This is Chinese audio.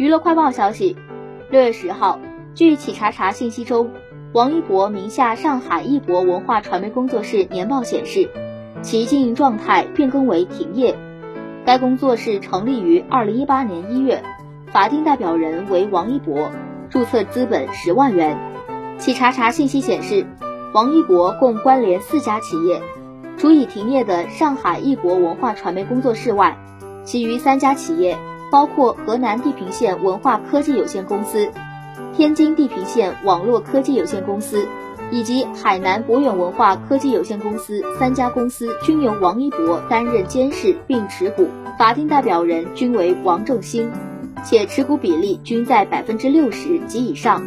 娱乐快报消息，六月十号，据企查查信息中，王一博名下上海艺博文化传媒工作室年报显示，其经营状态变更为停业。该工作室成立于二零一八年一月，法定代表人为王一博，注册资本十万元。企查查信息显示，王一博共关联四家企业，除已停业的上海艺博文化传媒工作室外，其余三家企业。包括河南地平线文化科技有限公司、天津地平线网络科技有限公司以及海南博远文化科技有限公司三家公司均由王一博担任监事并持股，法定代表人均为王正兴，且持股比例均在百分之六十及以上。